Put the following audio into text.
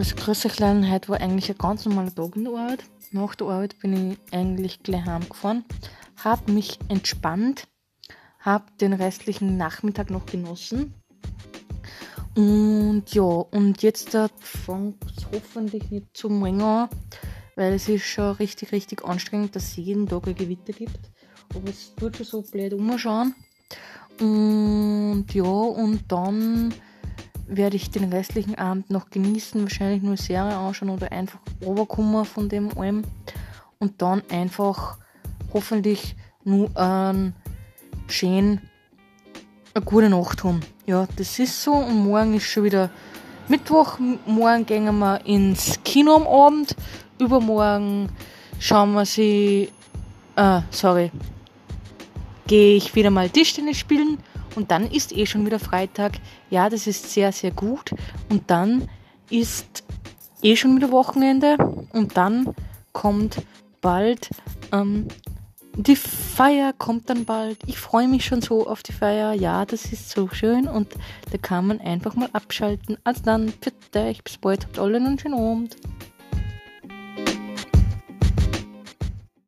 Grüß euch Leute, heute war eigentlich ein ganz normaler Tag in der Arbeit. Nach der Arbeit bin ich eigentlich gleich heimgefahren, habe mich entspannt, habe den restlichen Nachmittag noch genossen. Und ja, und jetzt fängt es hoffentlich nicht zu morgen an, weil es ist schon richtig, richtig anstrengend, dass es jeden Tag ein Gewitter gibt. Aber es tut schon so blöd umschauen. Und ja, und dann werde ich den restlichen Abend noch genießen, wahrscheinlich nur Serie anschauen oder einfach runterkommen von dem allem und dann einfach hoffentlich nur einen schön eine gute Nacht haben. Ja, das ist so und morgen ist schon wieder Mittwoch. Morgen gehen wir ins Kino am Abend. Übermorgen schauen wir sie, äh, sorry, gehe ich wieder mal Tischtennis spielen und dann ist eh schon wieder Freitag. Ja, das ist sehr, sehr gut. Und dann ist eh schon wieder Wochenende und dann kommt bald ähm, die Feier kommt dann bald. Ich freue mich schon so auf die Feier. Ja, das ist so schön und da kann man einfach mal abschalten. Also dann, für dich, bis bald, habt alle einen schönen Abend.